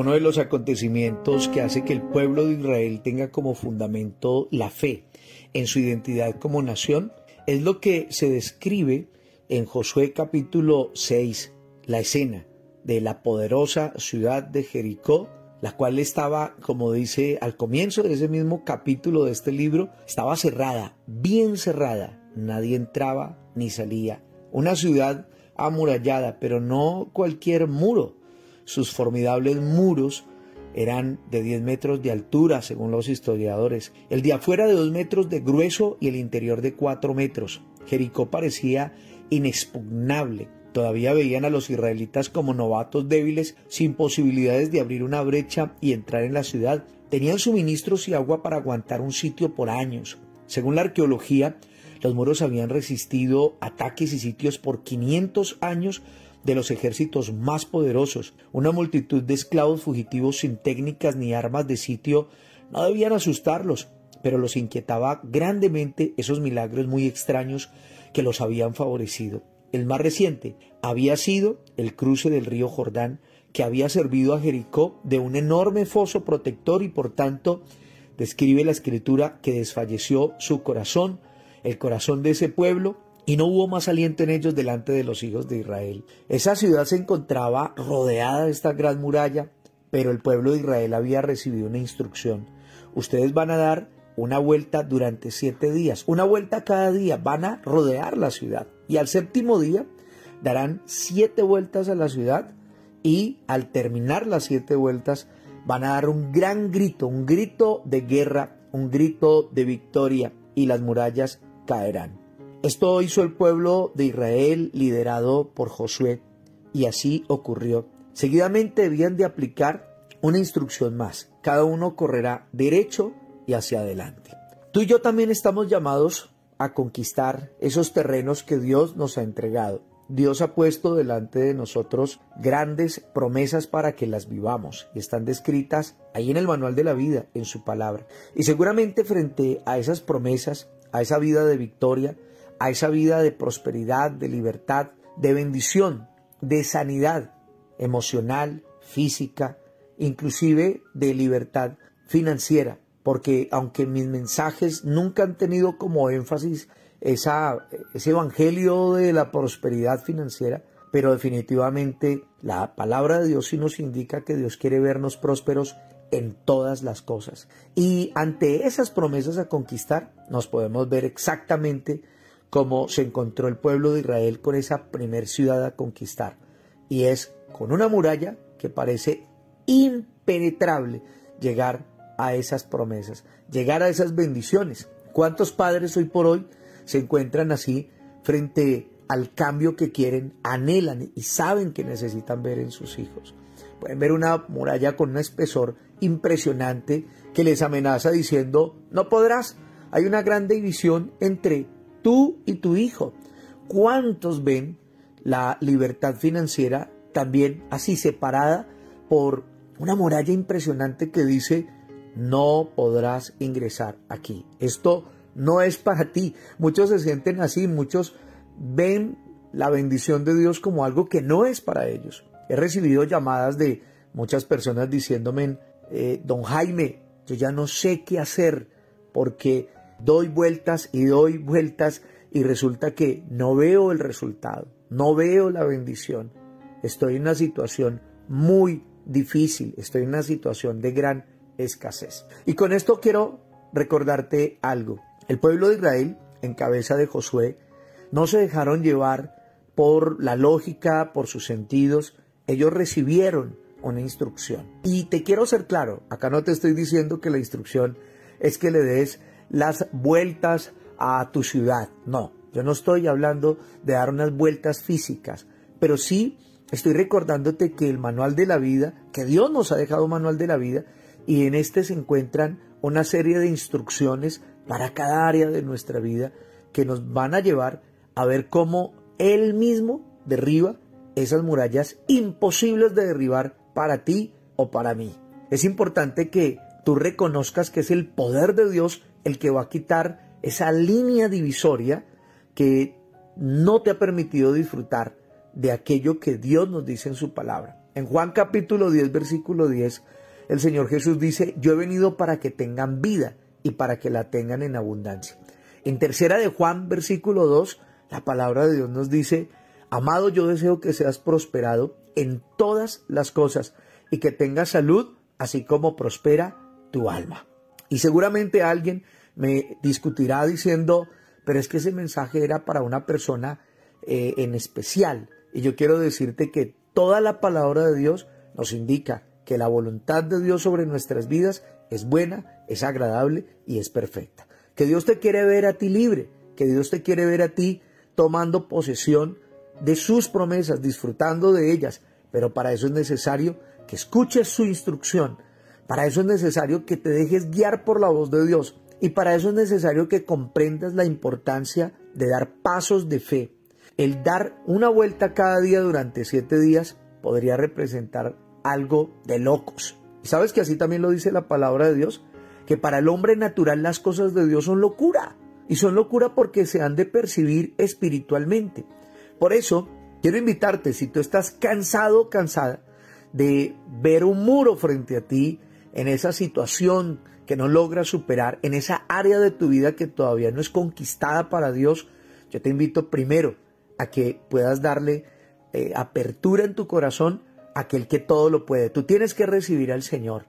Uno de los acontecimientos que hace que el pueblo de Israel tenga como fundamento la fe en su identidad como nación es lo que se describe en Josué capítulo 6, la escena de la poderosa ciudad de Jericó, la cual estaba, como dice al comienzo de ese mismo capítulo de este libro, estaba cerrada, bien cerrada, nadie entraba ni salía. Una ciudad amurallada, pero no cualquier muro. Sus formidables muros eran de 10 metros de altura, según los historiadores, el de afuera de 2 metros de grueso y el interior de 4 metros. Jericó parecía inexpugnable. Todavía veían a los israelitas como novatos débiles, sin posibilidades de abrir una brecha y entrar en la ciudad. Tenían suministros y agua para aguantar un sitio por años. Según la arqueología, los muros habían resistido ataques y sitios por 500 años de los ejércitos más poderosos. Una multitud de esclavos fugitivos sin técnicas ni armas de sitio no debían asustarlos, pero los inquietaba grandemente esos milagros muy extraños que los habían favorecido. El más reciente había sido el cruce del río Jordán, que había servido a Jericó de un enorme foso protector y por tanto describe la escritura que desfalleció su corazón el corazón de ese pueblo y no hubo más aliento en ellos delante de los hijos de Israel. Esa ciudad se encontraba rodeada de esta gran muralla, pero el pueblo de Israel había recibido una instrucción. Ustedes van a dar una vuelta durante siete días, una vuelta cada día, van a rodear la ciudad. Y al séptimo día darán siete vueltas a la ciudad y al terminar las siete vueltas van a dar un gran grito, un grito de guerra, un grito de victoria y las murallas caerán. Esto hizo el pueblo de Israel liderado por Josué y así ocurrió. Seguidamente debían de aplicar una instrucción más. Cada uno correrá derecho y hacia adelante. Tú y yo también estamos llamados a conquistar esos terrenos que Dios nos ha entregado. Dios ha puesto delante de nosotros grandes promesas para que las vivamos y están descritas ahí en el manual de la vida, en su palabra. Y seguramente frente a esas promesas a esa vida de victoria, a esa vida de prosperidad, de libertad, de bendición, de sanidad emocional, física, inclusive de libertad financiera, porque aunque mis mensajes nunca han tenido como énfasis ese evangelio de la prosperidad financiera, pero definitivamente la palabra de Dios sí nos indica que Dios quiere vernos prósperos en todas las cosas. Y ante esas promesas a conquistar, nos podemos ver exactamente cómo se encontró el pueblo de Israel con esa primer ciudad a conquistar. Y es con una muralla que parece impenetrable llegar a esas promesas, llegar a esas bendiciones. ¿Cuántos padres hoy por hoy se encuentran así frente al cambio que quieren, anhelan y saben que necesitan ver en sus hijos? Pueden ver una muralla con un espesor impresionante que les amenaza diciendo, no podrás, hay una gran división entre tú y tu hijo. ¿Cuántos ven la libertad financiera también así separada por una muralla impresionante que dice, no podrás ingresar aquí? Esto no es para ti. Muchos se sienten así, muchos ven la bendición de Dios como algo que no es para ellos. He recibido llamadas de muchas personas diciéndome, eh, don Jaime, yo ya no sé qué hacer porque doy vueltas y doy vueltas y resulta que no veo el resultado, no veo la bendición. Estoy en una situación muy difícil, estoy en una situación de gran escasez. Y con esto quiero recordarte algo. El pueblo de Israel, en cabeza de Josué, no se dejaron llevar por la lógica, por sus sentidos, ellos recibieron una instrucción. Y te quiero ser claro, acá no te estoy diciendo que la instrucción es que le des las vueltas a tu ciudad. No, yo no estoy hablando de dar unas vueltas físicas, pero sí estoy recordándote que el manual de la vida, que Dios nos ha dejado un manual de la vida, y en este se encuentran una serie de instrucciones para cada área de nuestra vida que nos van a llevar a ver cómo Él mismo derriba esas murallas imposibles de derribar para ti o para mí. Es importante que tú reconozcas que es el poder de Dios el que va a quitar esa línea divisoria que no te ha permitido disfrutar de aquello que Dios nos dice en su palabra. En Juan capítulo 10, versículo 10, el Señor Jesús dice, yo he venido para que tengan vida y para que la tengan en abundancia. En tercera de Juan, versículo 2, la palabra de Dios nos dice, amado, yo deseo que seas prosperado en todas las cosas y que tengas salud, así como prospera tu alma. Y seguramente alguien me discutirá diciendo, pero es que ese mensaje era para una persona eh, en especial. Y yo quiero decirte que toda la palabra de Dios nos indica que la voluntad de Dios sobre nuestras vidas es buena, es agradable y es perfecta. Que Dios te quiere ver a ti libre, que Dios te quiere ver a ti tomando posesión de sus promesas, disfrutando de ellas, pero para eso es necesario que escuches su instrucción, para eso es necesario que te dejes guiar por la voz de Dios y para eso es necesario que comprendas la importancia de dar pasos de fe. El dar una vuelta cada día durante siete días podría representar algo de locos. ¿Y sabes que así también lo dice la palabra de Dios? Que para el hombre natural las cosas de Dios son locura. Y son locura porque se han de percibir espiritualmente. Por eso, quiero invitarte, si tú estás cansado o cansada de ver un muro frente a ti, en esa situación que no logras superar, en esa área de tu vida que todavía no es conquistada para Dios, yo te invito primero a que puedas darle eh, apertura en tu corazón a aquel que todo lo puede. Tú tienes que recibir al Señor.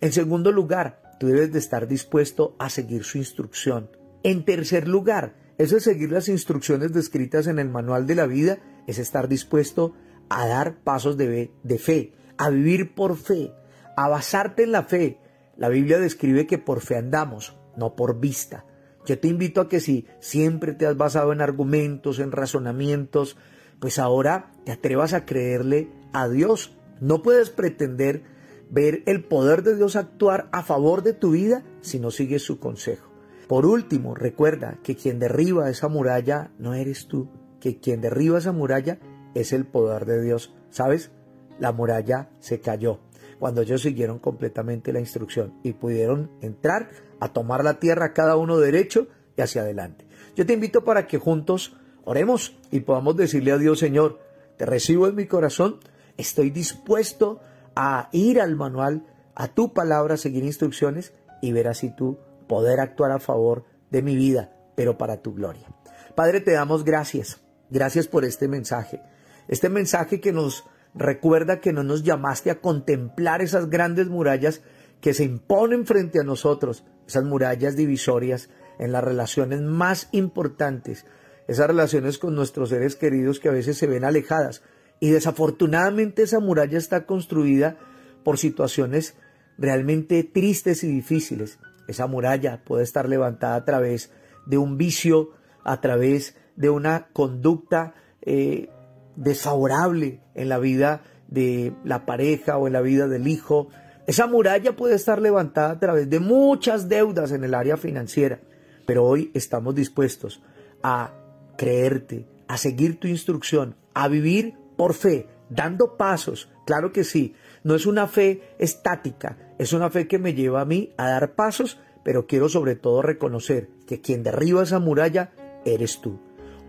En segundo lugar, tú debes de estar dispuesto a seguir su instrucción. En tercer lugar, eso es seguir las instrucciones descritas en el manual de la vida, es estar dispuesto a dar pasos de fe, a vivir por fe, a basarte en la fe. La Biblia describe que por fe andamos, no por vista. Yo te invito a que si siempre te has basado en argumentos, en razonamientos, pues ahora te atrevas a creerle a Dios. No puedes pretender ver el poder de Dios actuar a favor de tu vida si no sigues su consejo. Por último, recuerda que quien derriba esa muralla no eres tú, que quien derriba esa muralla es el poder de Dios. ¿Sabes? La muralla se cayó cuando ellos siguieron completamente la instrucción y pudieron entrar a tomar la tierra cada uno derecho y hacia adelante. Yo te invito para que juntos oremos y podamos decirle a Dios, Señor, te recibo en mi corazón, estoy dispuesto a ir al manual, a tu palabra, seguir instrucciones y ver así tú poder actuar a favor de mi vida, pero para tu gloria. Padre, te damos gracias, gracias por este mensaje, este mensaje que nos Recuerda que no nos llamaste a contemplar esas grandes murallas que se imponen frente a nosotros, esas murallas divisorias en las relaciones más importantes, esas relaciones con nuestros seres queridos que a veces se ven alejadas. Y desafortunadamente esa muralla está construida por situaciones realmente tristes y difíciles. Esa muralla puede estar levantada a través de un vicio, a través de una conducta eh, desfavorable en la vida de la pareja o en la vida del hijo. Esa muralla puede estar levantada a través de muchas deudas en el área financiera, pero hoy estamos dispuestos a creerte, a seguir tu instrucción, a vivir por fe, dando pasos. Claro que sí, no es una fe estática, es una fe que me lleva a mí a dar pasos, pero quiero sobre todo reconocer que quien derriba esa muralla eres tú.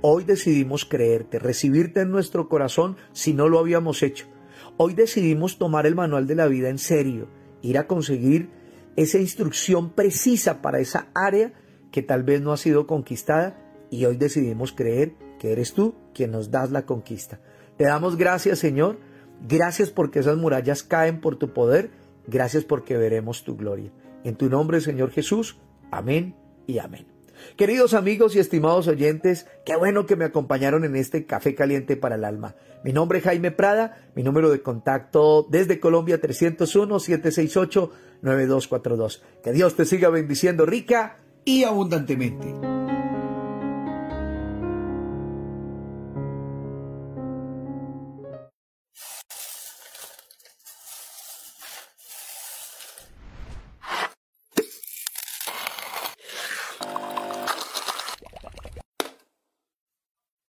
Hoy decidimos creerte, recibirte en nuestro corazón si no lo habíamos hecho. Hoy decidimos tomar el manual de la vida en serio, ir a conseguir esa instrucción precisa para esa área que tal vez no ha sido conquistada y hoy decidimos creer que eres tú quien nos das la conquista. Te damos gracias Señor, gracias porque esas murallas caen por tu poder, gracias porque veremos tu gloria. En tu nombre Señor Jesús, amén y amén. Queridos amigos y estimados oyentes, qué bueno que me acompañaron en este café caliente para el alma. Mi nombre es Jaime Prada, mi número de contacto desde Colombia 301-768-9242. Que Dios te siga bendiciendo rica y abundantemente.